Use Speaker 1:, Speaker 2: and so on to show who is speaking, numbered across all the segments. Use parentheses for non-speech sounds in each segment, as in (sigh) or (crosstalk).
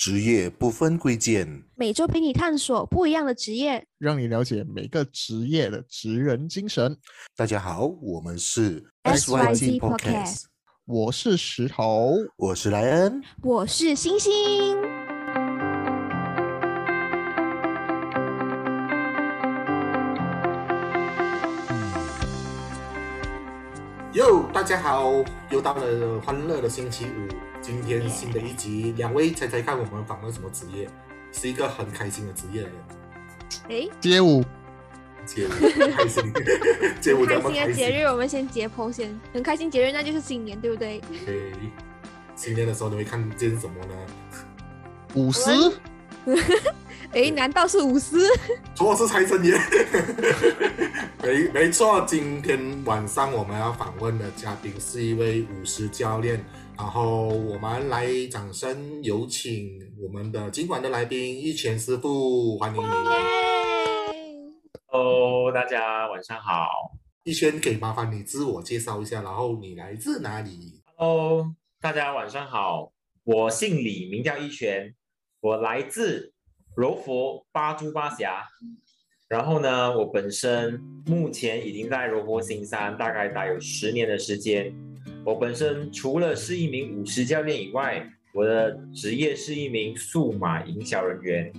Speaker 1: 职业不分贵贱，
Speaker 2: 每周陪你探索不一样的职业，
Speaker 3: 让你了解每个职业的职人精神。
Speaker 1: 大家好，我们是
Speaker 2: SYZ Podcast
Speaker 3: 我是石头，
Speaker 1: 我是莱恩。
Speaker 2: 我是星星。
Speaker 4: 哟，大家好，又到了欢乐的星期五。今天新的一集，两位猜猜看，我们访问什么职业？是一个很开心的职业来的，
Speaker 2: 诶，
Speaker 3: 街舞，
Speaker 4: 街舞，开心，(laughs) 街舞
Speaker 2: 开
Speaker 4: 这么开心。
Speaker 2: 心的节日，我们先解剖先。很开心节日，那就是新年，对不对？
Speaker 4: 对，新年的时候你会看见什么呢？
Speaker 3: 舞狮，(laughs)
Speaker 2: 诶，难道是舞狮？
Speaker 4: 错是财神爷。(laughs) 没没错，今天晚上我们要访问的嘉宾是一位舞狮教练，然后我们来掌声有请我们的今晚的来宾一拳师傅，欢迎你。
Speaker 2: 耶
Speaker 5: ！Hello，大家晚上好。
Speaker 4: 一轩，可以麻烦你自我介绍一下，然后你来自哪里
Speaker 5: ？Hello，大家晚上好。我姓李，名叫一拳，我来自柔佛八珠八峡。然后呢，我本身目前已经在柔佛新山大概待有十年的时间。我本身除了是一名舞狮教练以外，我的职业是一名数码营销人员。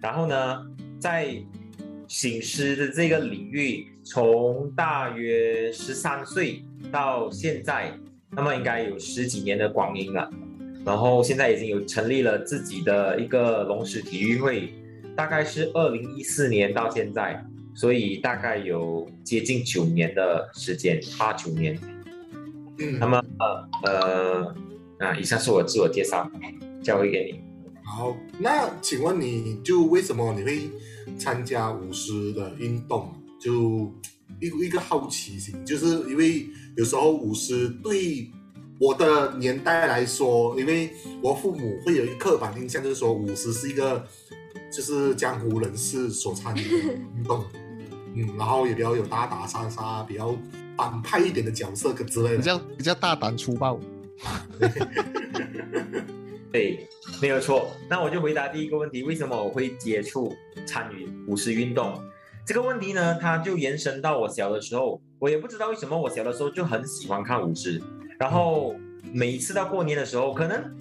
Speaker 5: 然后呢，在醒狮的这个领域，从大约十三岁到现在，那么应该有十几年的光阴了。然后现在已经有成立了自己的一个龙狮体育会，大概是二零一四年到现在，所以大概有接近九年的时间，八九年。
Speaker 4: 嗯
Speaker 5: 那么呃呃啊，以上是我自我介绍，交回给你。
Speaker 4: 好，那请问你就为什么你会参加舞狮的运动？就一一个好奇心，就是因为有时候舞狮对我的年代来说，因为我父母会有一个刻板印象，就是说舞狮是一个就是江湖人士所参与的运动，(laughs) 嗯，然后也比较有打打杀杀，比较反派一点的角色之类的。
Speaker 3: 比较比较大胆粗暴。(laughs)
Speaker 5: 对，没有错。那我就回答第一个问题：为什么我会接触参与舞狮运动？这个问题呢，它就延伸到我小的时候，我也不知道为什么我小的时候就很喜欢看舞狮，然后每一次到过年的时候，可能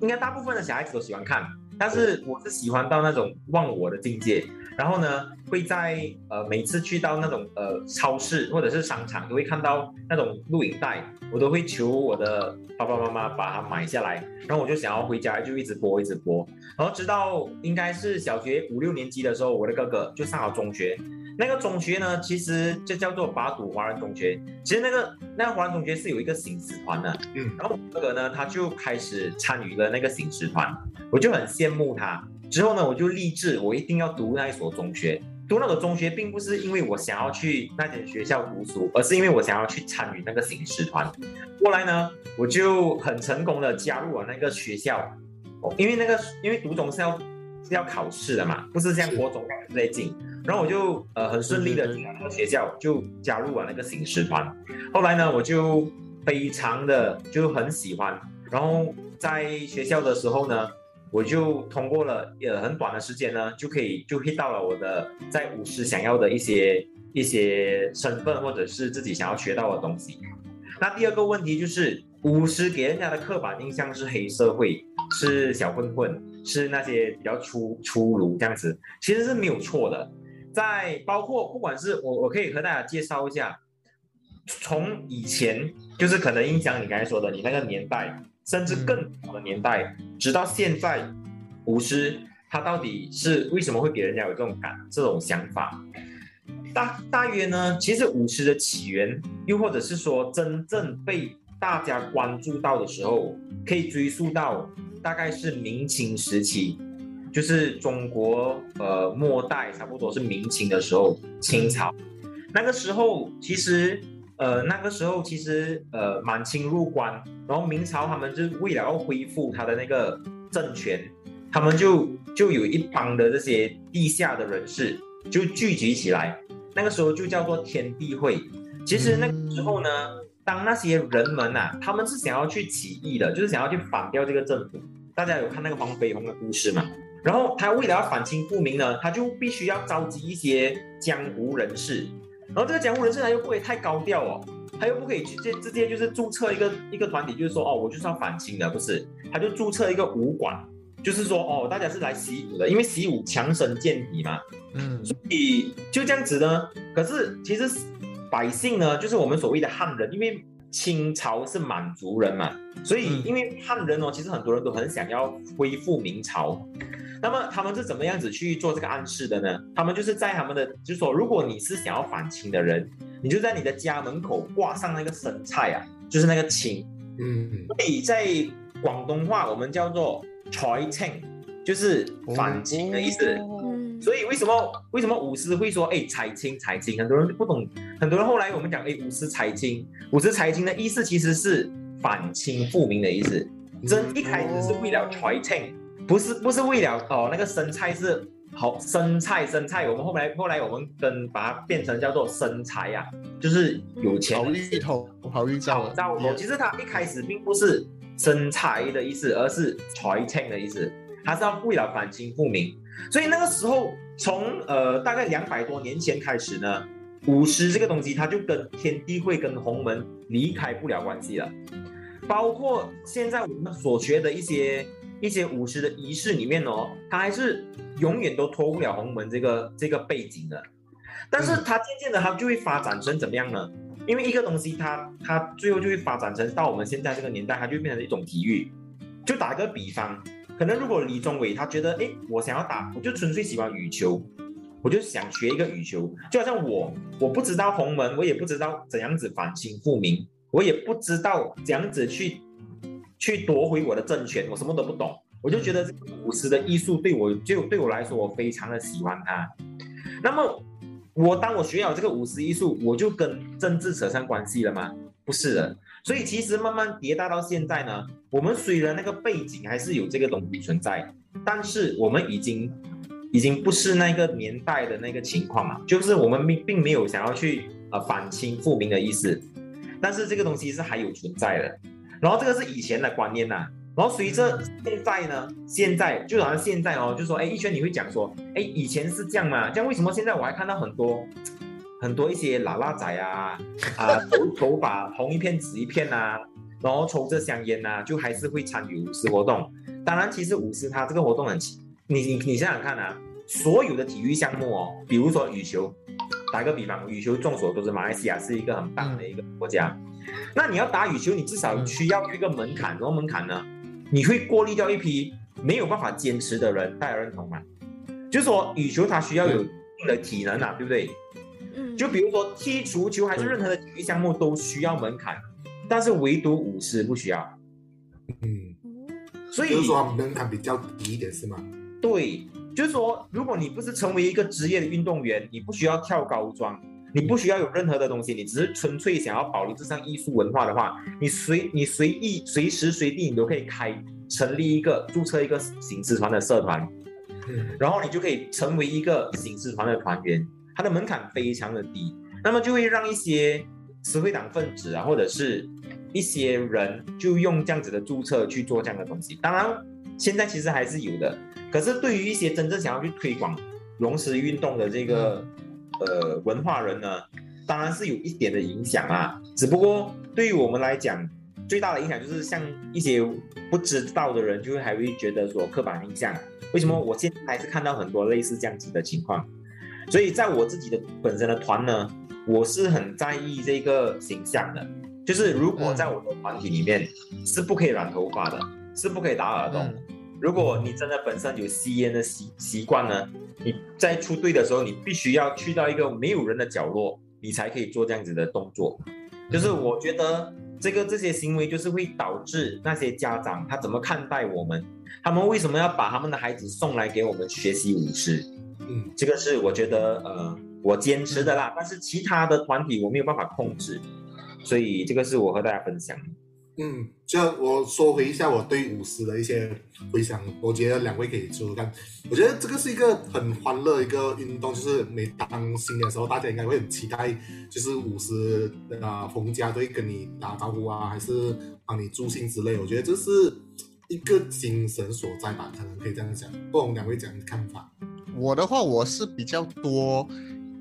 Speaker 5: 应该大部分的小孩子都喜欢看，但是我是喜欢到那种忘我的境界。然后呢，会在呃每次去到那种呃超市或者是商场，都会看到那种录影带，我都会求我的爸爸妈妈把它买下来，然后我就想要回家就一直播一直播，然后直到应该是小学五六年级的时候，我的哥哥就上了中学，那个中学呢，其实就叫做八堵华人中学，其实那个那个华人中学是有一个醒狮团的，
Speaker 4: 嗯。
Speaker 5: 然后我哥哥呢，他就开始参与了那个醒狮团，我就很羡慕他。之后呢，我就立志，我一定要读那一所中学。读那个中学，并不是因为我想要去那间学校读书，而是因为我想要去参与那个醒狮团。后来呢，我就很成功的加入了那个学校，哦因为那个因为读中是要是要考试的嘛，不是像
Speaker 4: 是
Speaker 5: 国中那样子进。然后我就呃很顺利的进了那个学校，就加入了那个醒狮团。后来呢，我就非常的就很喜欢。然后在学校的时候呢，我就通过了呃很短的时间呢，就可以就 hit 到了我的在舞狮想要的一些一些身份，或者是自己想要学到的东西。那第二个问题就是，舞狮给人家的刻板印象是黑社会，是小混混，是那些比较粗粗鲁这样子，其实是没有错的。在包括不管是我我可以和大家介绍一下，从以前就是可能印象你刚才说的你那个年代，甚至更早的年代，直到现在，舞狮它到底是为什么会给人家有这种感这种想法？大大约呢，其实舞狮的起源，又或者是说真正被大家关注到的时候，可以追溯到大概是明清时期，就是中国呃末代，差不多是明清的时候，清朝。那个时候，其实呃那个时候其实呃满清入关，然后明朝他们就是为了要恢复他的那个政权，他们就就有一帮的这些地下的人士就聚集起来，那个时候就叫做天地会。其实那个时候呢，当那些人们呐、他们是想要去起义的，就是想要去反掉这个政府，大家有看那个黄飞鸿的故事嘛？然后他为了要反清复明呢，他就必须要召集一些江湖人士，然后这个江湖人士他又不可以太高调哦，他又不可以直接直接就是注册一个一个团体，就是说哦，我就是要反清的，不是？他就注册一个武馆，就是说哦，大家是来习武的，因为习武强身健体嘛，
Speaker 3: 嗯
Speaker 5: 所以就这样子呢。可是其实百姓呢，就是我们所谓的汉人，因为清朝是满族人嘛，所以
Speaker 3: 嗯
Speaker 5: 因为汉人哦，其实很多人都很想要恢复明朝。那么他们是怎么样子去做这个暗示的呢？他们就是在他们的，就是说，如果你是想要反清的人，你就在你的家门口挂上那个生菜啊，就是那个清。
Speaker 4: 嗯
Speaker 5: 所以在广东话我们叫做“财清”，就是反清的意思。
Speaker 2: 嗯，
Speaker 5: 所以为什么为什么武师会说哎财青财青？很多人不懂，很多人后来我们讲哎武师财清，武师财清的意思其实是反清复明的意思。真一开始是为了财清，不是不是为了哦那个生菜是好生菜生菜，我们后来后来我们跟把它变成叫做生财呀、就是有钱
Speaker 3: 好
Speaker 5: 的意
Speaker 3: 头，好芋
Speaker 5: 造
Speaker 3: 头，
Speaker 5: 造头，其实它一开始并不是生财的意思，而是财清的意思，它是要为了反清复明。所以那个时候，从呃大概两百多年前开始呢，舞狮这个东西它就跟天地会跟洪门离开不了关系了。包括现在我们所学的一些一些舞狮的仪式里面哦，他还是永远都脱不了洪门这个这个背景的。但是他渐渐的，他就会发展成怎么样呢？因为一个东西它，它最后就会发展成到我们现在这个年代，它就变成一种体育。就打个比方，可能如果李宗伟他觉得，哎，我想要打，我就纯粹喜欢羽球，我就想学一个羽球，就好像我，我不知道洪门，我也不知道怎样子反清复明，我也不知道怎样子去去夺回我的政权，我什么都不懂，我就觉得这个舞狮的艺术对我就对我来说，我非常的喜欢它。那么我当我学了这个舞狮艺术，我就跟政治扯上关系了吗？不是的。所以其实慢慢迭代到现在呢，我们虽然那个背景还是有这个东西存在，但是我们已经已经不是那个年代的那个情况了，就是我们并并没有想要去呃反清复明的意思，但是这个东西是还有存在的。然后这个是以前的观念呐、然后随着现在呢，现在就好像现在哦，就说哎，一圈你会讲说，哎，以前是这样嘛，这样为什么现在我还看到很多很多一些喇喇仔啊啊头 (laughs) 头发红一片紫一片啊，然后抽着香烟呐、就还是会参与舞狮活动。当然，其实舞狮它这个活动很奇，你你你想想看啊，所有的体育项目哦，比如说羽球，打个比方，羽球众所周知，马来西亚是一个很棒的一个国家。那你要打羽球，你至少需要有一个门槛，什么门槛呢？你会过滤掉一批没有办法坚持的人，大家认同吗？就是说，羽球它需要有一定的体能啊，对不对？
Speaker 2: 嗯，
Speaker 5: 就比如说踢足球还是任何的体育项目都需要门槛，但是唯独舞狮不需要。
Speaker 4: 嗯，
Speaker 5: 所以
Speaker 4: 就是说门槛比较低一点是吗？
Speaker 5: 对，就是说，如果你不是成为一个职业的运动员，你不需要跳高桩，你不需要有任何的东西，你只是纯粹想要保留这项艺术文化的话，你随你随意随时随地你都可以开成立一个注册一个醒狮团的社团，
Speaker 4: 嗯。
Speaker 5: 然后你就可以成为一个醒狮团的团员，它的门槛非常的低，那么就会让一些社会党分子啊，或者是一些人就用这样子的注册去做这样的东西。当然，现在其实还是有的，可是对于一些真正想要去推广龙狮运动的这个呃文化人呢，当然是有一点的影响啊。只不过对于我们来讲，最大的影响就是像一些不知道的人，就会还会觉得说刻板印象。为什么我现在还是看到很多类似这样子的情况？所以在我自己的本身的团呢，我是很在意这个形象的。就是如果在我的团体里面是不可以染头发的，是不可以打耳洞。
Speaker 3: 嗯
Speaker 5: 如果你真的本身有吸烟的习习惯呢，你在出队的时候，你必须要去到一个没有人的角落，你才可以做这样子的动作。就是我觉得这个这些行为就是会导致那些家长他怎么看待我们，他们为什么要把他们的孩子送来给我们学习舞狮？
Speaker 4: 嗯
Speaker 5: 这个是我觉得呃我坚持的啦，但是其他的团体我没有办法控制，所以这个是我和大家分享的。
Speaker 4: 嗯，就我说回一下我对舞狮的一些回想，我觉得两位可以说说看。我觉得这个是一个很欢乐一个运动，就是每当新年的时候，大家应该会很期待，就是舞狮啊、逢家都会跟你打招呼啊，还是帮你助兴之类。我觉得这是一个精神所在吧，可能可以这样讲。不懂两位讲看法？
Speaker 3: 我的话，我是比较多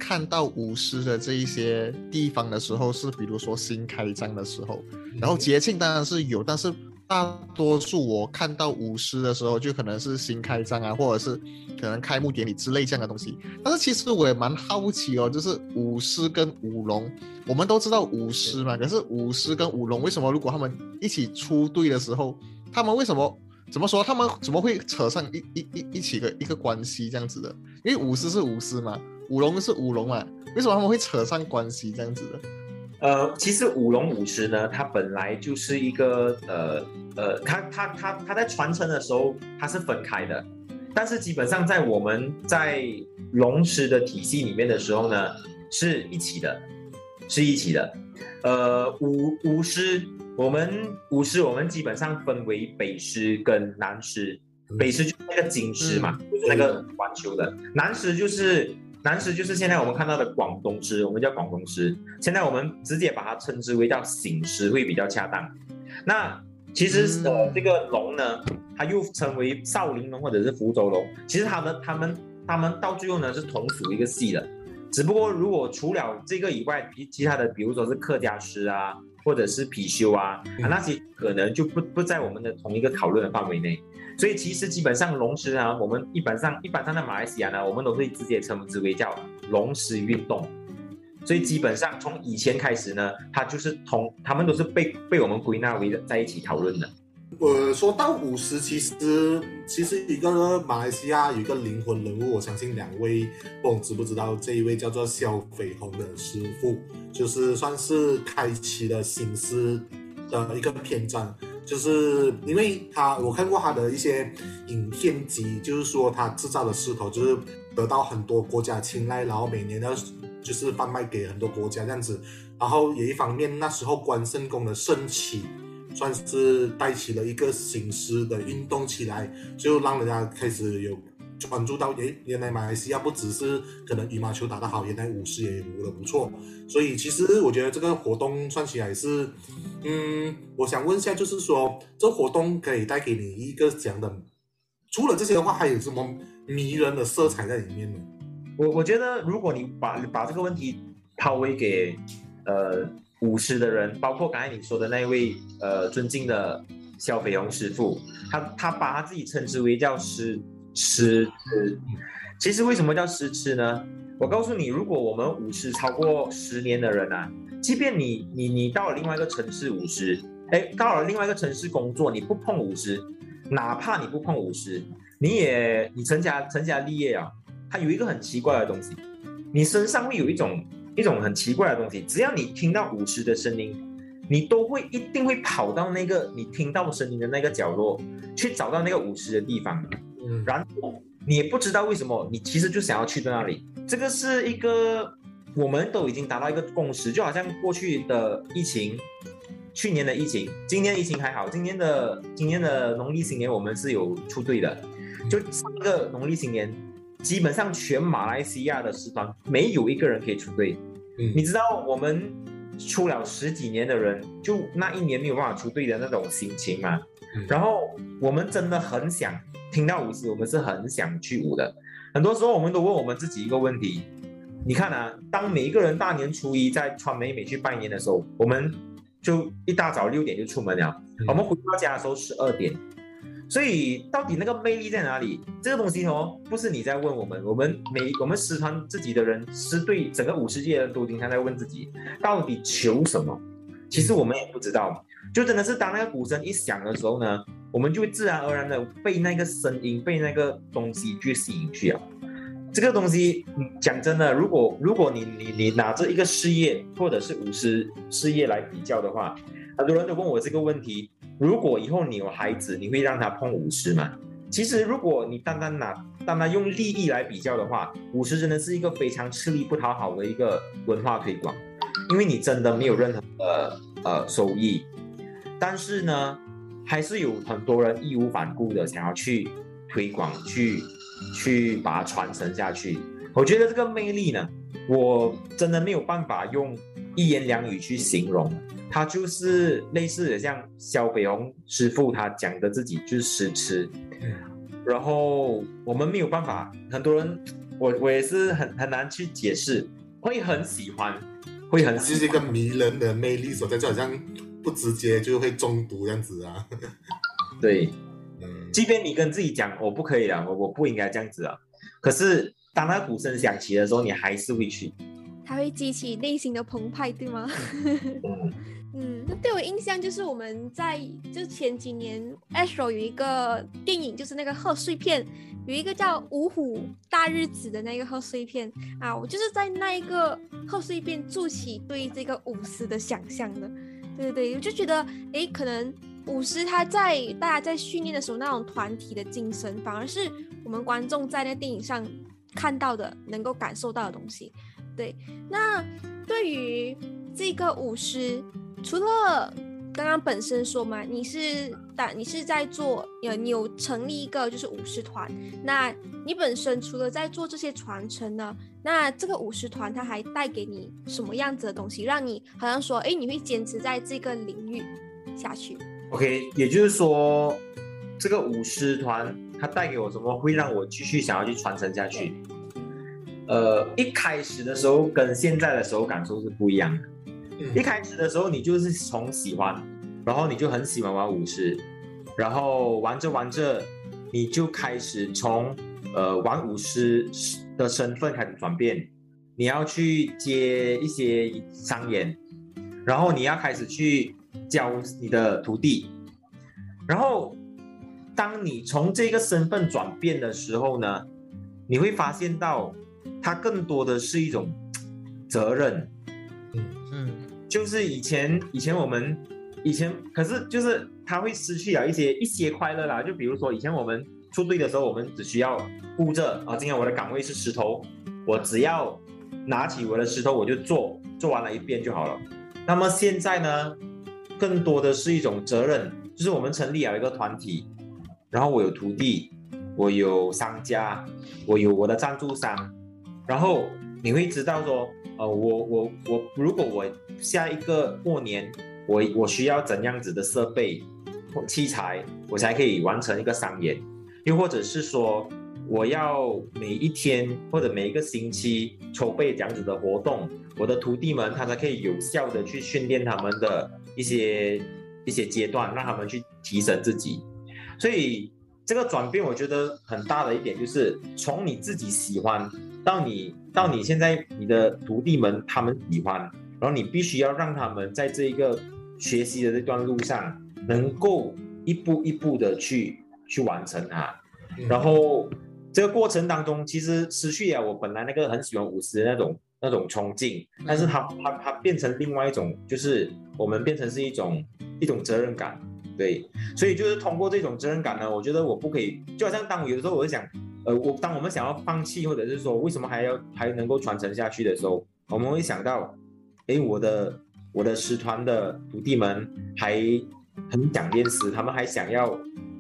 Speaker 3: 看到舞狮的这一些地方的时候，是比如说新开张的时候，然后节庆当然是有，但是大多数我看到舞狮的时候，就可能是新开张啊，或者是可能开幕典礼之类这样的东西。但是其实我也蛮好奇哦，就是舞狮跟舞龙，我们都知道舞狮嘛，可是舞狮跟舞龙为什么如果他们一起出队的时候，他们为什么怎么说？他们怎么会扯上一一一一起的一个关系这样子的？因为舞狮是舞狮嘛，舞龙是舞龙嘛，为什么他们会扯上关系这样子的？
Speaker 5: 呃，其实舞龙舞狮呢，它本来就是一个呃呃，它它它它在传承的时候它是分开的，但是基本上在我们在龙狮的体系里面的时候呢，是一起的，是一起的。呃，舞舞狮，我们舞狮我们基本上分为北狮跟南狮，北狮就是那个金狮嘛，就是那个环球的，南狮就是。南狮就是现在我们看到的广东狮，我们叫广东狮。现在我们直接把它称之为叫醒狮会比较恰当。那其实呃这个龙呢，它又称为少林龙或者是福州龙。其实他们他们他们到最后呢是同属一个系的。只不过如果除了这个以外，其其他的比如说是客家狮啊，或者是貔貅啊，啊那些可能就不不在我们的同一个讨论的范围内。所以其实基本上龙狮啊，我们一般上一般上在马来西亚呢，我们都会直接称之为叫龙狮运动。所以基本上从以前开始呢，它就是同他们都是被被我们归纳为在一起讨论的。
Speaker 4: 呃，说到舞狮，其实其实一个马来西亚有一个灵魂人物，我相信两位不知不知道，这一位叫做萧飞鸿的师傅，就是算是开启了新狮的一个篇章。就是因为他，我看过他的一些影片集，就是说他制造的狮头就是得到很多国家青睐，然后每年要就是贩卖给很多国家这样子。然后也一方面，那时候关圣宫的升起，算是带起了一个醒狮的运动起来，就让人家开始有关注到，诶，原来马来西亚不只是可能羽毛球打得好，原来舞狮也舞得不错。所以其实我觉得这个活动算起来是，嗯，我想问一下，就是说这活动可以带给你一个怎样的？除了这些的话，还有什么迷人的色彩在里面呢？
Speaker 5: 我我觉得，如果你把把这个问题抛回给呃舞狮的人，包括刚才你说的那位呃尊敬的萧飞鸿师傅，他他把他自己称之为叫狮狮痴。其实为什么叫狮痴呢？我告诉你，如果我们舞狮超过十年的人啊，即便你你你到了另外一个城市舞狮，哎，到了另外一个城市工作，你不碰舞狮，哪怕你不碰舞狮，你也你成家成家立业啊，它有一个很奇怪的东西，你身上会有一种一种很奇怪的东西，只要你听到舞狮的声音，你都会一定会跑到那个你听到声音的那个角落，去找到那个舞狮的地方，
Speaker 4: 嗯，
Speaker 5: 然后你也不知道为什么，你其实就想要去到那里。这个是一个我们都已经达到一个共识，就好像过去的疫情，去年的疫情，今年疫情还好，今年的今年的农历新年我们是有出队的，就上个农历新年，基本上全马来西亚的师团没有一个人可以出队。
Speaker 4: 嗯
Speaker 5: 你知道我们出了十几年的人，就那一年没有办法出队的那种心情嘛？
Speaker 4: 嗯
Speaker 5: 然后我们真的很想听到舞狮，我们是很想去舞的。很多时候我们都问我们自己一个问题：你看啊，当每一个人大年初一在川美美去拜年的时候，我们就一大早六点就出门了，
Speaker 4: 嗯
Speaker 5: 我们回到家的时候十二点。所以到底那个魅力在哪里？这个东西哦，不是你在问我们，我们每我们师团自己的人，师对整个舞狮界的人都经常在问自己，到底求什么？其实我们也不知道，就真的是当那个鼓声一响的时候呢，我们就会自然而然的被那个声音、被那个东西去吸引去啊。这个东西讲真的，如果如果你你你拿着一个事业或者是舞狮事业来比较的话，很多人都问我这个问题：如果以后你有孩子，你会让他碰舞狮吗？其实，如果你单单拿单单用利益来比较的话，舞狮真的是一个非常吃力不讨好的一个文化推广，因为你真的没有任何的呃收益。但是呢，还是有很多人义无反顾的想要去推广，去去把它传承下去。我觉得这个魅力呢，我真的没有办法用一言两语去形容，它就是类似的像肖北红师傅他讲的自己就是诗痴，然后我们没有办法，很多人我我也是很很难去解释，会很喜欢，会很
Speaker 4: 就是一个迷人的魅力所在，就好像不直接就会中毒这样子啊。(laughs)
Speaker 5: 对，
Speaker 4: 嗯，
Speaker 5: 即便你跟自己讲我不可以了，我我不应该这样子啊，可是当那鼓声响起的时候，你还是会去。
Speaker 2: 它会激起内心的澎湃，对吗？
Speaker 5: 嗯，(laughs)
Speaker 2: 嗯，那对我印象就是我们在就前几年，Astro 有一个电影，就是那个贺岁片，有一个叫《五虎大日子》的那个贺岁片啊，我就是在那一个贺岁片筑起对这个舞狮的想象的。对对对，我就觉得，诶，可能舞狮他在大家在训练的时候那种团体的精神，反而是我们观众在那电影上看到的，能够感受到的东西。对，那对于这个舞狮，除了刚刚本身说嘛，你是打你是在做，呃，你有成立一个就是舞狮团，那你本身除了在做这些传承呢，那这个舞狮团它还带给你什么样子的东西，让你好像说，哎，你会坚持在这个领域下去
Speaker 5: ？OK，也就是说，这个舞狮团它带给我什么，会让我继续想要去传承下去。呃，一开始的时候跟现在的时候感受是不一样的。一
Speaker 4: 嗯
Speaker 5: 开始的时候，你就是从喜欢，然后你就很喜欢玩舞狮，然后玩着玩着，你就开始从呃玩舞狮的身份开始转变，你要去接一些商演，然后你要开始去教你的徒弟，然后当你从这个身份转变的时候呢，你会发现到它更多的是一种 (tsk) 责任。
Speaker 3: 嗯
Speaker 5: 就是以前以前我们以前可是就是他会失去了一些一些快乐啦。就比如说以前我们出队的时候，我们只需要顾着啊，今天我的岗位是石头，我只要拿起我的石头我就做，做完了一遍就好了。那么现在呢，更多的是一种责任，就是我们成立了一个团体，然后我有徒弟，我有商家，我有我的赞助商，然后你会知道说，呃，我我我，如果我下一个过年，我我需要怎样子的设备或器材，我才可以完成一个商演，又或者是说，我要每一天或者每一个星期筹备这样子的活动，我的徒弟们他才可以有效的去训练他们的一些一些阶段，让他们去提升自己，所以。这个转变，我觉得很大的一点就是从你自己喜欢到你到你现在你的徒弟们他们喜欢，然后你必须要让他们在这一个学习的这段路上，能够一步一步的去去完成它。
Speaker 4: 嗯
Speaker 5: 然后这个过程当中，其实失去了我本来那个很喜欢舞狮的那种那种冲劲，但是它它它变成另外一种，就是我们变成是一种一种责任感。对，所以就是通过这种责任感呢，我觉得我不可以，就好像当我有的时候我会想，呃，我当我们想要放弃，或者是说为什么还要还能够传承下去的时候，我们会想到，诶，我的我的师团的徒弟们还很想练诗，他们还想要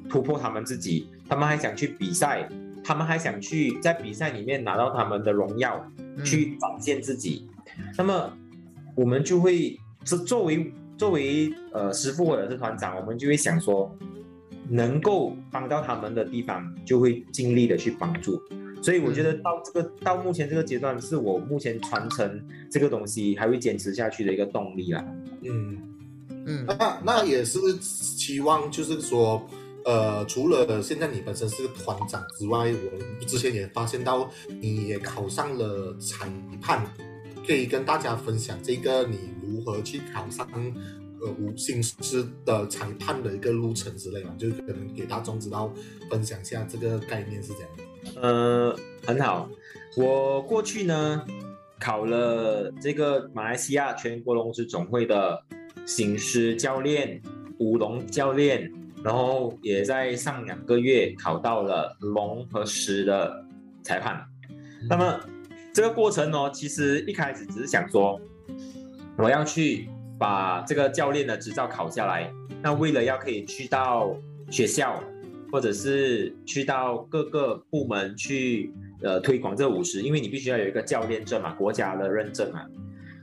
Speaker 5: 突破他们自己，他们还想去比赛，他们还想去在比赛里面拿到他们的荣耀，
Speaker 3: 嗯
Speaker 5: 去展现自己。那么我们就会是作为作为呃师傅或者是团长，我们就会想说，能够帮到他们的地方，就会尽力的去帮助。所以我觉得到这个到目前这个阶段，是我目前传承这个东西还会坚持下去的一个动力啦。
Speaker 4: 嗯，
Speaker 3: 嗯。
Speaker 4: 那那也是期望，就是说，呃，除了现在你本身是个团长之外，我之前也发现到你也考上了裁判，可以跟大家分享这个你如何去考上呃五星师的裁判的一个路程之类嘛，就是可能给大众知道分享一下这个概念是怎样的。
Speaker 5: 呃，很好。我过去呢考了这个马来西亚全国龙狮总会的行狮教练、舞龙教练，然后也在上两个月考到了龙和狮的裁判。那么这个过程呢，其实一开始只是想说，我要去把这个教练的执照考下来。那为了要可以去到学校，或者是去到各个部门去呃推广这个舞狮，因为你必须要有一个教练证嘛，国家的认证嘛。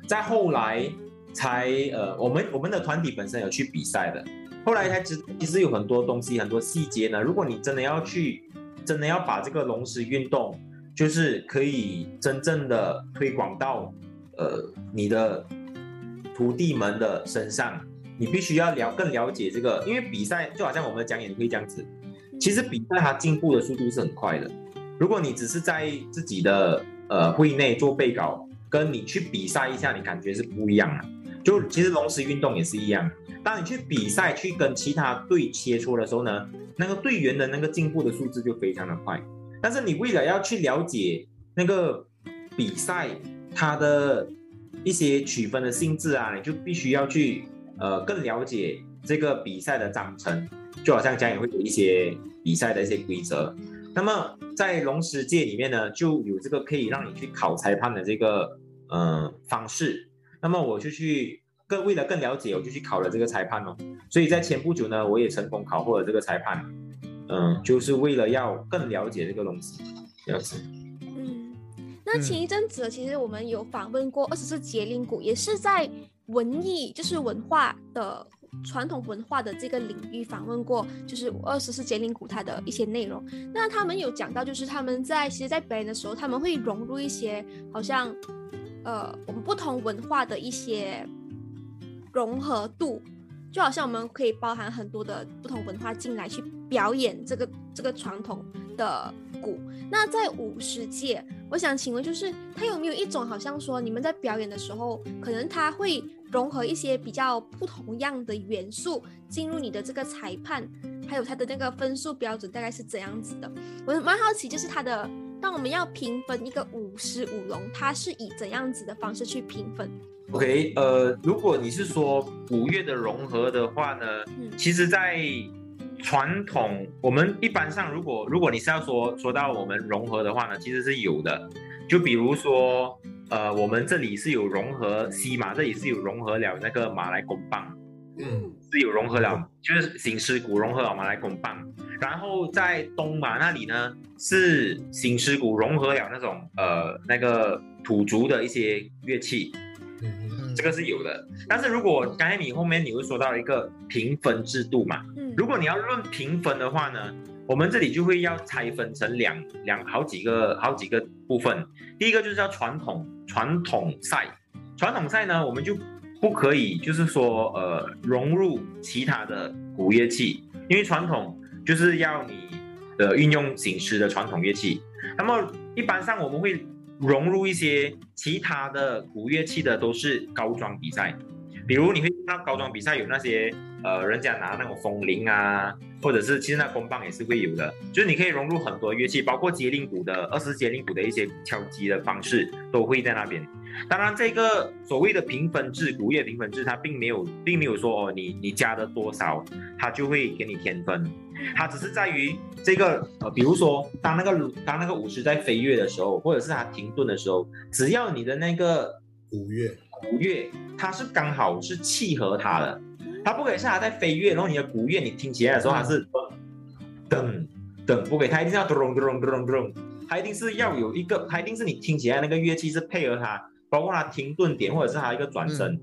Speaker 5: 在后来才呃，我们我们的团体本身有去比赛的，后来才知其实有很多东西很多细节呢。如果你真的要去，真的要把这个龙狮运动，就是可以真正的推广到呃你的徒弟们的身上，你必须要了更了解这个，因为比赛就好像我们的讲演会这样子，其实比赛它进步的速度是很快的。如果你只是在自己的呃会内做备稿，跟你去比赛一下，你感觉是不一样的。就其实龙狮运动也是一样，当你去比赛去跟其他队切磋的时候呢，那个队员的那个进步的数字就非常的快。但是你为了要去了解那个比赛它的一些区分的性质啊，你就必须要去呃更了解这个比赛的章程，就好像家也会有一些比赛的一些规则。那么在龙狮界里面呢，就有这个可以让你去考裁判的这个呃方式。那么我就去更为了更了解，我就去考了这个裁判哦。所以在前不久呢，我也成功考获了这个裁判。嗯，就是为了要更了解这个东西，这样子。
Speaker 2: 嗯，那前一阵子其实我们有访问过二十四节令鼓，也是在文艺，就是文化的传统文化的这个领域访问过，就是二十四节令鼓它的一些内容。那他们有讲到，就是他们在其实，在表演的时候，他们会融入一些好像呃我们不同文化的一些融合度。就好像我们可以包含很多的不同文化进来去表演这个这个传统的鼓。那在舞狮界，我想请问，就是它有没有一种好像说你们在表演的时候，可能它会融合一些比较不同样的元素进入你的这个裁判，还有它的那个分数标准大概是怎样子的？我蛮好奇，就是它的当我们要评分一个舞狮舞龙，它是以怎样子的方式去评分
Speaker 5: ？OK，呃，如果你是说五乐的融合的话呢，其实，在传统我们一般上，如果如果你是要说说到我们融合的话呢，其实是有的。就比如说，呃，我们这里是有融合西马，这里是有融合了那个马来公棒，
Speaker 4: 嗯，
Speaker 5: 是有融合了，就是醒狮鼓融合了马来公棒。然后在东马那里呢，是醒狮鼓融合了那种呃那个土族的一些乐器。这个是有的，但是如果刚才你后面你会说到一个评分制度嘛，嗯，如果你要论评分的话呢，我们这里就会要拆分成两两好几个好几个部分。第一个就是叫传统传统赛，传统赛呢，我们就不可以就是说呃融入其他的古乐器，因为传统就是要你呃运用醒狮的传统乐器。那么一般上我们会。融入一些其他的古乐器的都是高装比赛，比如你会看到高装比赛有那些呃人家拿那种风铃啊，或者是其实那弓棒也是会有的，就是你可以融入很多乐器，包括节令鼓的二十节令鼓的一些敲击的方式都会在那边。当然，这个所谓的评分制古乐评分制，它并没有并没有说哦你你加的多少，它就会给你添分。它只是在于这个呃，比如说当那个当那个舞狮在飞跃的时候，或者是它停顿的时候，只要你的那个
Speaker 4: 鼓乐
Speaker 5: 鼓乐它是刚好是契合它的，它不可以是它在飞跃，然后你的鼓乐你听起来的时候它是噔噔，不可以，它一定要咚咚咚咚咚，它一定是要有一个，它一定是你听起来那个乐器是配合它，包括它停顿点或者是它一个转身，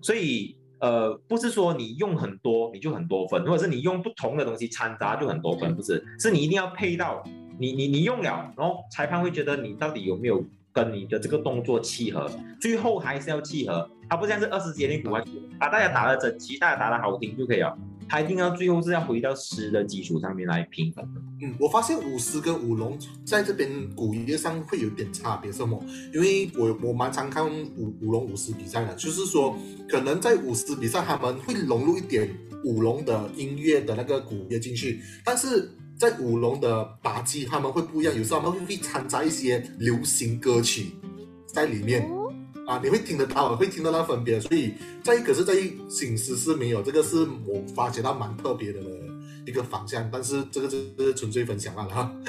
Speaker 5: 所以。呃，不是说你用很多你就很多分，或者是你用不同的东西掺杂就很多分，不是，是你一定要配到你你你用了，然后裁判会觉得你到底有没有跟你的这个动作契合，最后还是要契合，它不像是二十节令鼓啊，把大家打得整齐，大家打得好听就可以了。他一定要最后是要回到诗的基础上面来平衡的。
Speaker 4: 嗯，我发现舞狮跟舞龙在这边古乐上会有点差别，什么？因为我我蛮常看舞舞龙舞狮比赛的，就是说可能在舞狮比赛他们会融入一点舞龙的音乐的那个古乐进去，但是在舞龙的打击他们会不一样，有时候他们会掺杂一些流行歌曲在里面。你会听得到，会听到那分别，所以在可是，在醒狮是没有，这个是我发觉到蛮特别的一个方向，但是这个就是纯粹分享了哈。(laughs)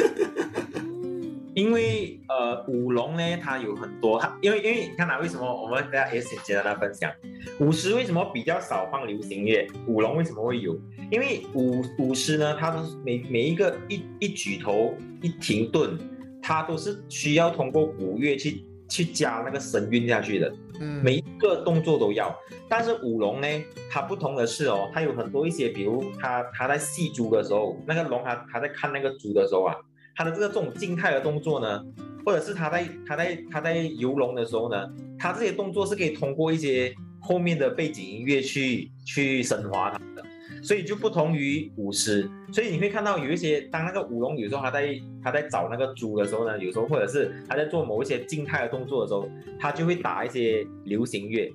Speaker 5: 因为呃，舞龙呢，它有很多，它因为因为你看啊，为什么我们大家也简简单的分享，舞狮为什么比较少放流行乐，舞龙为什么会有？因为舞舞狮呢，它的每每一个一一举头一停顿，它都是需要通过鼓乐去。去加那个神韵下去的，
Speaker 3: 嗯
Speaker 5: 每一个动作都要。但是舞龙呢，它不同的是哦，它有很多一些，比如它它在戏珠的时候，那个龙它它在看那个猪的时候啊，它的这个这种静态的动作呢，或者是它在它在它在游龙的时候呢，它这些动作是可以通过一些后面的背景音乐去去升华它的。所以就不同于舞狮，所以你会看到有一些当那个舞龙有时候他在他在找那个猪的时候呢，有时候或者是他在做某一些静态的动作的时候，他就会打一些流行乐，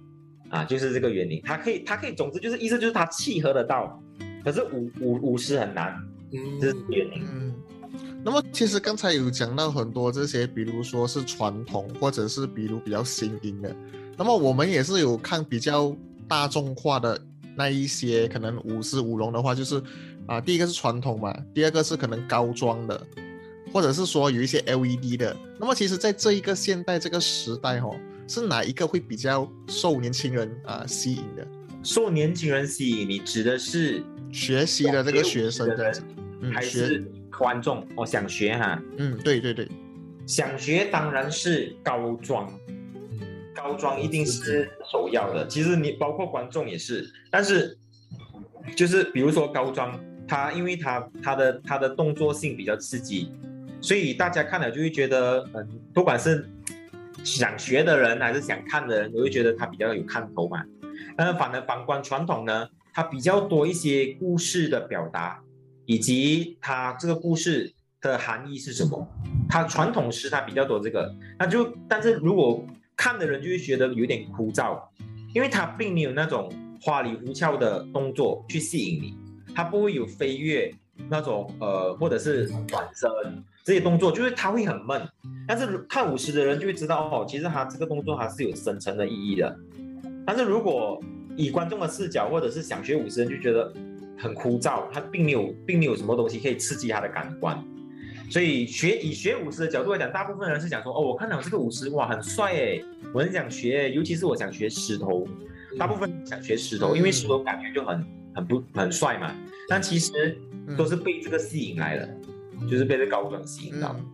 Speaker 5: 啊，就是这个原因。他可以他可以，总之就是意思就是他契合得到，可是舞舞舞狮很难，
Speaker 4: 嗯
Speaker 5: 这是原因。
Speaker 3: 嗯，那么其实刚才有讲到很多这些，比如说是传统，或者是比如比较新颖的。那么我们也是有看比较大众化的那一些，可能舞狮舞龙的话，就是啊，第一个是传统嘛，第二个是可能高装的，或者是说有一些 LED 的。那么其实，在这一个现代这个时代哦，是哪一个会比较受年轻人啊吸引的？
Speaker 5: 受年轻人吸引，你指的是
Speaker 3: 学习的这个学生的
Speaker 5: 的人，，
Speaker 3: 嗯，
Speaker 5: 还，是观众？我、想学哈，
Speaker 3: 嗯，对对对，
Speaker 5: 想学当然是高装，高装一定是首要的。其实你包括观众也是，但是就是比如说高装，它因为它它的它的动作性比较刺激，所以大家看了就会觉得，嗯，不管是想学的人还是想看的人，都会觉得它比较有看头嘛。但是反而反观传统呢，它比较多一些故事的表达，以及它这个故事的含义是什么。它传统诗它比较多这个，那就但是如果看的人就会觉得有点枯燥，因为他并没有那种花里胡哨的动作去吸引你，他不会有飞跃那种呃或者是转身这些动作，就是他会很闷。但是看舞狮的人就会知道哦，其实他这个动作还是有深层的意义的。但是如果以观众的视角或者是想学舞狮人就觉得很枯燥，他并没有并没有什么东西可以刺激他的感官。所以学以学舞狮的角度来讲，大部分人是讲说，哦，我看到这个舞狮，哇，很帅哎，我很想学，尤其是我想学石头，大部分想学石头，因为石头感觉就很很不很帅嘛。但其实都是被这个吸引来的，就是被这高装吸引到。
Speaker 3: 嗯。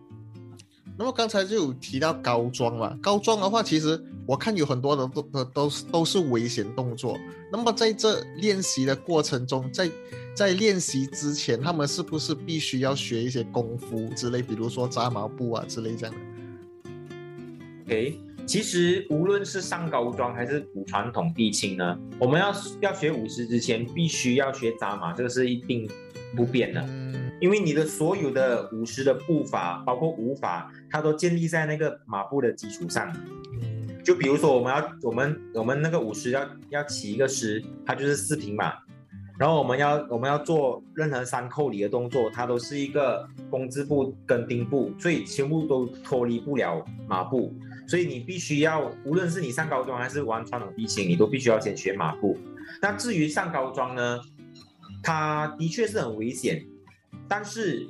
Speaker 3: 那么刚才就有提到高装嘛，高装的话，其实我看有很多的都都都是都是危险动作。那么在这练习的过程中，在在练习之前，他们是不是必须要学一些功夫之类，比如说扎马步啊之类这样的
Speaker 5: ？OK，其实无论是上高桩还是古传统地青呢，我们要要学舞狮之前，必须要学扎马，这个是一定不变的。
Speaker 3: 嗯
Speaker 5: 因为你的所有的舞狮的步伐，包括舞法，它都建立在那个马步的基础上。就比如说，我们要我们我们那个舞狮要要起一个狮，它就是四平马。然后我们要我们要做任何三扣里的动作，它都是一个弓字步跟丁步，所以全部都脱离不了马步。所以你必须要，无论是你上高中还是玩传统地形，你都必须要先学马步。那至于上高装呢，它的确是很危险，但是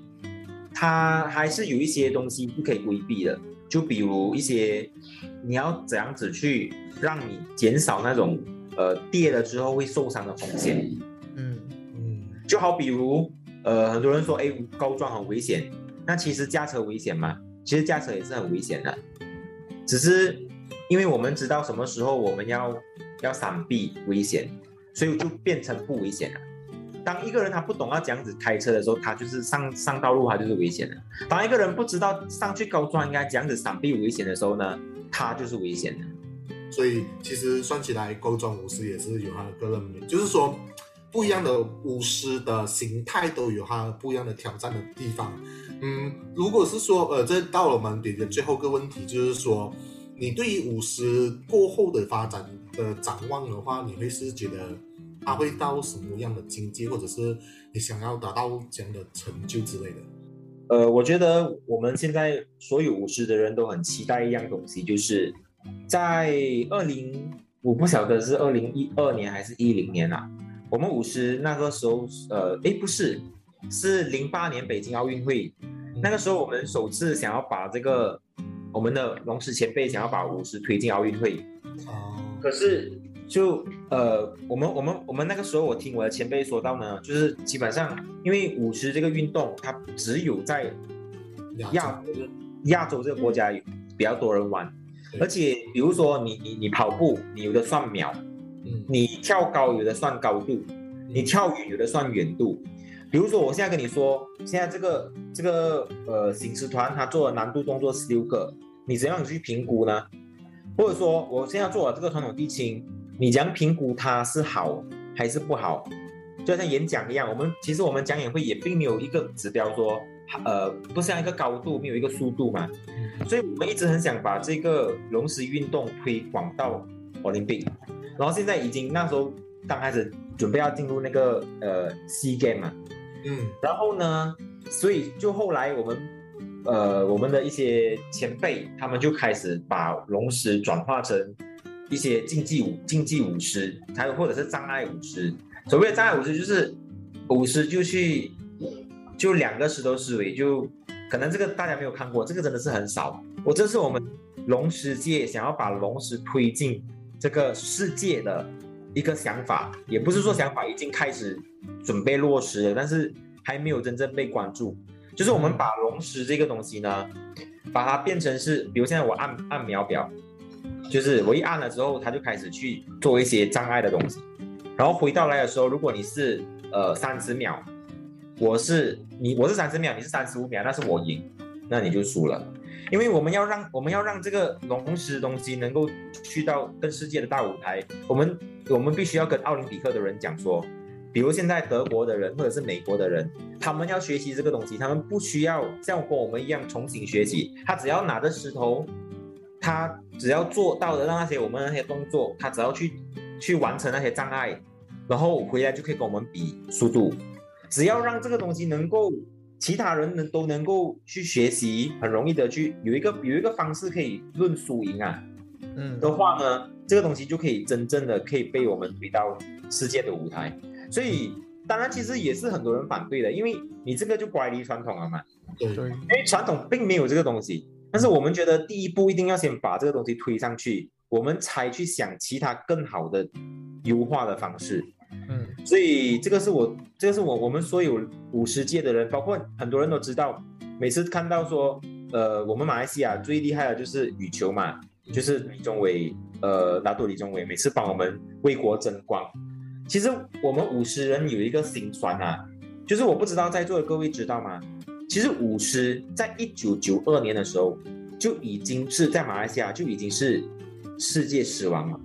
Speaker 5: 它还是有一些东西不可以规避的，就比如一些你要怎样子去让你减少那种呃跌了之后会受伤的风险。就好比如呃很多人说哎高装很危险，那其实驾车危险吗？其实驾车也是很危险的，只是因为我们知道什么时候我们要要闪避危险，所以就变成不危险了。当一个人他不懂要这样子开车的时候，他就是上上道路他就是危险的。当一个人不知道上去高装应该这样子闪避危险的时候呢，他就是危险的。
Speaker 4: 所以其实算起来，高装舞狮也是有它的个人，就是说不一样的舞狮的形态都有它不一样的挑战的地方。嗯，如果是说呃，这到了我们点的最后一个问题，就是说你对于舞狮过后的发展的展望的话，你会是觉得它会到什么样的境界，或者是你想要达到这样的成就之类的？
Speaker 5: 呃，我觉得我们现在所有舞狮的人都很期待一样东西，就是在二零，我不晓得是二零一二年还是一零年啊。我们舞狮那个时候，呃，哎，不是，是零八年北京奥运会，那个时候我们首次想要把这个我们的龙狮前辈想要把舞狮推进奥运会，
Speaker 4: 哦，
Speaker 5: 可是就呃，我们我们我们那个时候，我听我的前辈说到呢，就是基本上因为舞狮这个运动，它只有在亚
Speaker 4: 亚
Speaker 5: 洲。这个国家有比较多人玩，而且比如说你你你跑步，你有的算秒，
Speaker 4: 嗯。
Speaker 5: 你跳高有的算高度，你跳远有的算远度。比如说我现在跟你说，现在这个这个呃行尸团他做的难度动作十六个，你怎样去评估呢？或者说我现在做了这个传统地青，你怎样评估它是好还是不好？就像演讲一样，我们其实我们讲演会也并没有一个指标说，呃，不像一个高度，没有一个速度嘛。所以我们一直很想把这个龙石运动推广到奥林匹克，然后现在已经那时候刚开始准备要进入那个呃 C game 嘛，
Speaker 4: 嗯
Speaker 5: 然后呢，所以就后来我们呃我们的一些前辈，他们就开始把龙石转化成一些竞技舞竞技舞狮，还有或者是障碍舞狮。所谓的障碍舞狮就是舞狮就去就两个石头思维，就可能这个大家没有看过，这个真的是很少。我这是我们龙石界想要把龙石推进这个世界的一个想法，也不是说想法已经开始准备落实了，但是还没有真正被关注。就是我们把龙石这个东西呢，把它变成是，比如现在我按按秒表，就是我一按了之后，它就开始去做一些障碍的东西，然后回到来的时候，如果你是呃三十秒，我是你我是三十秒，你是三十五秒，那是我赢，那你就输了。因为我们要让我们要让这个龙石东西能够去到跟世界的大舞台，我们我们必须要跟奥林匹克的人讲说，比如现在德国的人或者是美国的人，他们要学习这个东西，他们不需要像跟我们一样重新学习，他只要拿着石头，他只要做到的那些我们那些动作，他只要去去完成那些障碍，然后回来就可以跟我们比速度，只要让这个东西能够。其他人能都能够去学习，很容易的去有一个有一个方式可以论输赢啊
Speaker 3: 嗯
Speaker 5: 的话呢，这个东西就可以真正的可以被我们推到世界的舞台。所以当然其实也是很多人反对的，因为你这个就乖离传统了嘛，
Speaker 4: 对
Speaker 3: 对，
Speaker 5: 因为传统并没有这个东西。但是我们觉得第一步一定要先把这个东西推上去，我们才去想其他更好的优化的方式。
Speaker 3: 嗯
Speaker 5: 所以这个是我，这个是我我们所有五十届的人，包括很多人都知道，每次看到说，呃，我们马来西亚最厉害的就是羽球嘛，就是李宗伟，呃，拿督李宗伟每次帮我们为国争光。其实我们五十人有一个心酸啊，就是我不知道在座的各位知道吗？其实五十在一九九二年的时候就已经是在马来西亚就已经是世界死亡了。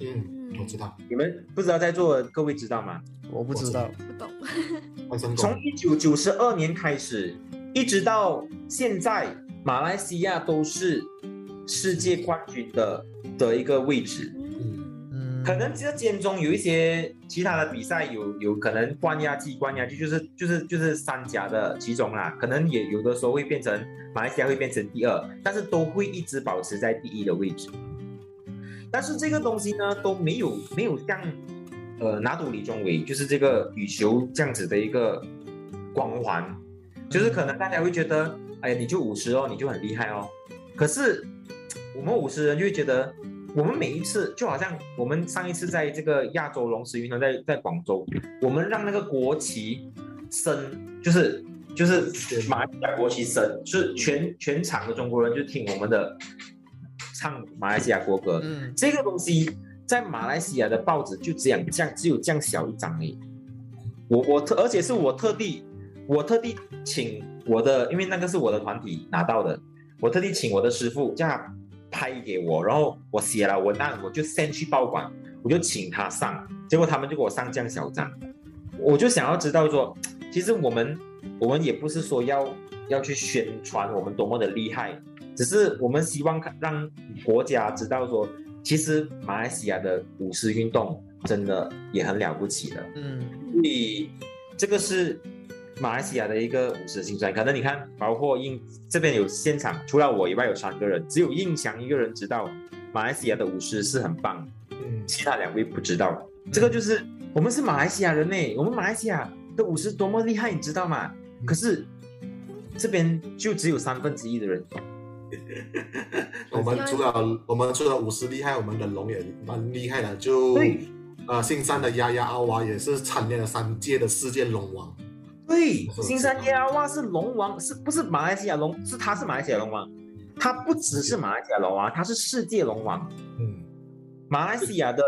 Speaker 4: 嗯，我知道，
Speaker 5: 你们不知道在座的各位知道吗？
Speaker 3: 我不知道，
Speaker 2: 不懂。
Speaker 5: 从一九九十二年开始，一直到现在，马来西亚都是世界冠军的的一个位置。
Speaker 2: 嗯，
Speaker 3: 嗯，
Speaker 5: 可能这间中有一些其他的比赛有有可能冠亚季、冠亚季就是就是就是三甲的其中啦，可能也有的时候会变成马来西亚会变成第二，但是都会一直保持在第一的位置。但是这个东西呢都没有没有像呃拿督李宗伟就是这个羽球这样子的一个光环，就是可能大家会觉得，哎呀你就五十哦，你就很厉害哦。可是我们五十人就会觉得，我们每一次就好像我们上一次在这个亚洲龙狮运动在在广州，我们让那个国旗升，就是就是马来西亚国旗升，就是全全场的中国人就听我们的唱马来西亚国歌，
Speaker 3: 嗯。
Speaker 5: 这个东西在马来西亚的报纸就这样这样只有这样小一张而已。我我特而且是我特地我特地请我的，因为那个是我的团体拿到的，我特地请我的师傅叫他拍给我，然后我写了文案，我就 send 去报馆，我就请他上，结果他们就给我上这样小张，我就想要知道说，其实我们我们也不是说要要去宣传我们多么的厉害，只是我们希望让国家知道说，其实马来西亚的舞狮运动真的也很了不起的。
Speaker 3: 嗯
Speaker 5: 所以这个是马来西亚的一个舞狮心酸。可能你看，包括印这边有现场，除了我以外有三个人，只有印翔一个人知道马来西亚的舞狮是很棒，
Speaker 4: 嗯，
Speaker 5: 其他两位不知道。这个就是我们是马来西亚人呢，我们马来西亚的舞狮多么厉害，你知道吗？可是这边就只有三分之一的人懂。(laughs)
Speaker 4: 我们除了我们除了五十厉害，我们的龙也蛮厉害的，就
Speaker 5: 对
Speaker 4: 呃新山的丫丫阿娃也是蝉联了三届的世界龙王，
Speaker 5: 对，
Speaker 4: 是
Speaker 5: 新山耶阿娃是龙王，是不是马来西亚龙？是他是马来西亚龙王，他不只是马来西亚龙王，他是世界龙王。
Speaker 4: 嗯，
Speaker 5: 马来西亚的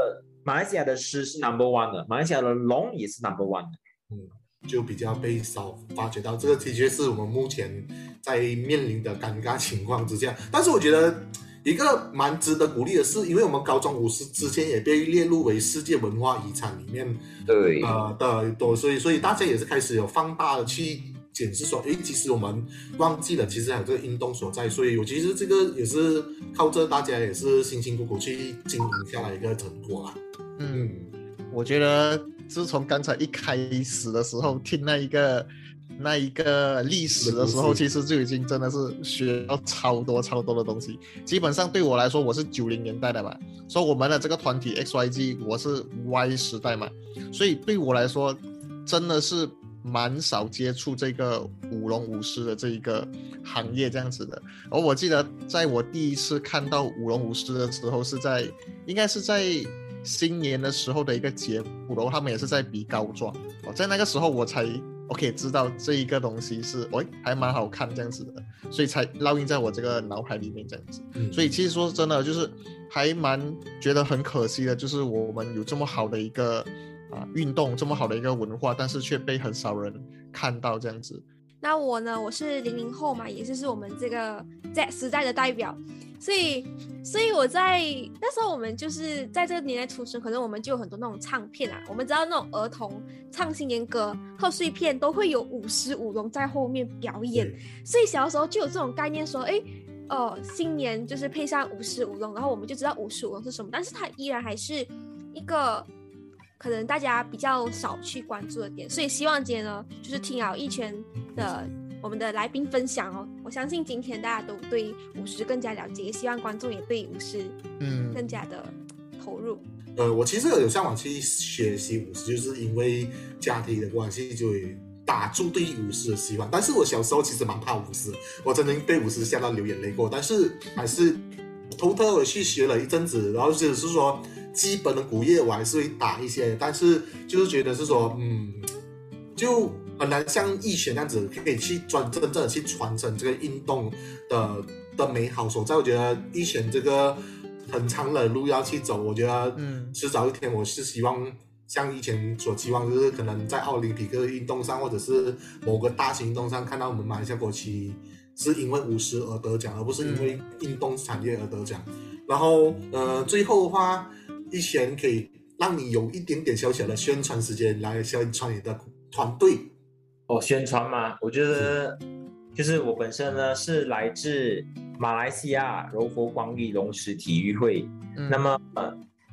Speaker 5: 马来西亚的狮是 number one 的，马来西亚的龙也是 number one 的。
Speaker 4: 就比较被少发掘到，这个的确是我们目前在面临的尴尬情况之下。(laughs) 但是我觉得一个蛮值得鼓励的是，因为我们高中舞狮之前也被列入为世界文化遗产里面
Speaker 5: 对，
Speaker 4: 呃的多，所以所以大家也是开始有放大的去检视说，诶，其实我们忘记了，其实还有这个运动所在，所以我其实这个也是靠着大家也是辛辛苦苦去经营下来一个成果啦。
Speaker 3: 嗯，我觉得自从刚才一开始的时候听那一个那一个历史的时候，其实就已经真的是学到超多超多的东西。基本上对我来说，我是九零年代的嘛，所以我们的这个团体 XYG 我是 Y 时代嘛，所以对我来说真的是蛮少接触这个舞龙舞狮的这一个行业这样子的。而我记得在我第一次看到舞龙舞狮的时候，是在应该是在新年的时候的一个节目，然后他们也是在比高壮。哦，在那个时候我才 OK 知道这一个东西是，喂，还蛮好看这样子的，所以才烙印在我这个脑海里面这样子。
Speaker 4: 嗯
Speaker 3: 所以其实说真的，就是还蛮觉得很可惜的，就是我们有这么好的一个啊运动，这么好的一个文化，但是却被很少人看到这样子。
Speaker 2: 那我呢，我是零零后嘛，也就是我们这个在时代的代表，所以，所以我在那时候我们就是在这个年代出生，可能我们就有很多那种唱片啊，我们知道那种儿童唱新年歌、贺岁片都会有舞狮舞龙在后面表演，所以小的时候就有这种概念说，哎，哦，新年就是配上舞狮舞龙，然后我们就知道舞狮舞龙是什么，但是它依然还是一个可能大家比较少去关注的点，所以希望今天呢，就是听了一圈的我们的来宾分享哦，我相信今天大家都对舞狮更加了解，也希望观众也对舞狮
Speaker 3: 嗯
Speaker 2: 更加的投入。
Speaker 4: 呃，我其实有向往去学习舞狮，就是因为家庭的关系，就会打住对舞狮的希望。但是我小时候其实蛮怕舞狮，我真的被舞狮吓到流眼泪过，但是还是偷偷的去学了一阵子，然后就是说基本的古乐我还是会打一些，但是就是觉得是说，嗯，就很难像以前那样子可以去专真正的去传承这个运动的的美好所在。我觉得以前这个很长的路要去走，我觉得
Speaker 3: 嗯
Speaker 4: 迟早一天我是希望像以前所期望，就是可能在奥林匹克运动上，或者是某个大型运动上看到我们马来西亚国旗是因为舞狮而得奖，而不是因为运动产业而得奖。然后呃，最后的话，以前可以让你有一点点小小的宣传时间来宣传你的团队。
Speaker 5: 哦，宣传嘛，我觉得就是我本身呢是来自马来西亚柔佛光力龙石体育会，
Speaker 3: 嗯
Speaker 5: 那么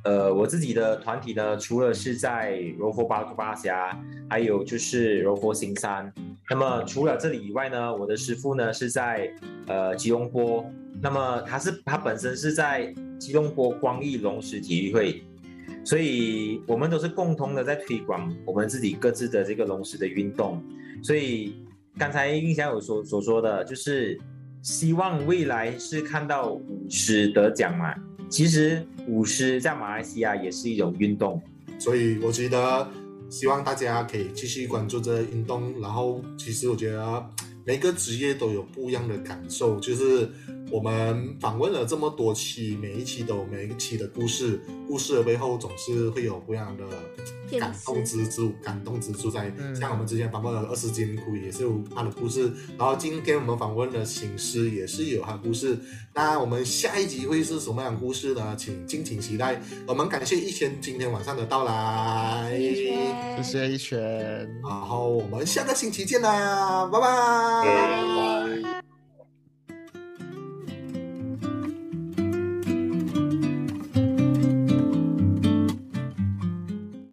Speaker 5: 呃，我自己的团体呢，除了是在柔佛巴图巴峡，还有就是柔佛新山。那么除了这里以外呢，我的师傅呢是在呃吉隆坡，那么他是他本身是在吉隆坡光义龙狮体育会，所以我们都是共同的在推广我们自己各自的这个龙狮的运动。所以刚才印象有所所说的，就是希望未来是看到舞狮得奖嘛。其实舞狮在马来西亚也是一种运动，
Speaker 4: 所以我觉得希望大家可以继续关注这运动。然后，其实我觉得每个职业都有不一样的感受。就是我们访问了这么多期，每一期都有每一期的故事，故事的背后总是会有不一样的感动之处，感动之处在。
Speaker 3: 嗯
Speaker 4: 像我们之前访问了二十金库，也是有他的故事。然后今天我们访问的醒狮也是有他的故事。那我们下一集会是什么样的故事呢？请敬请期待。我们感谢一轩今天晚上的到来，
Speaker 3: 谢谢一拳。
Speaker 4: 然后我们下个星期见啦，拜拜。
Speaker 2: Bye. Bye.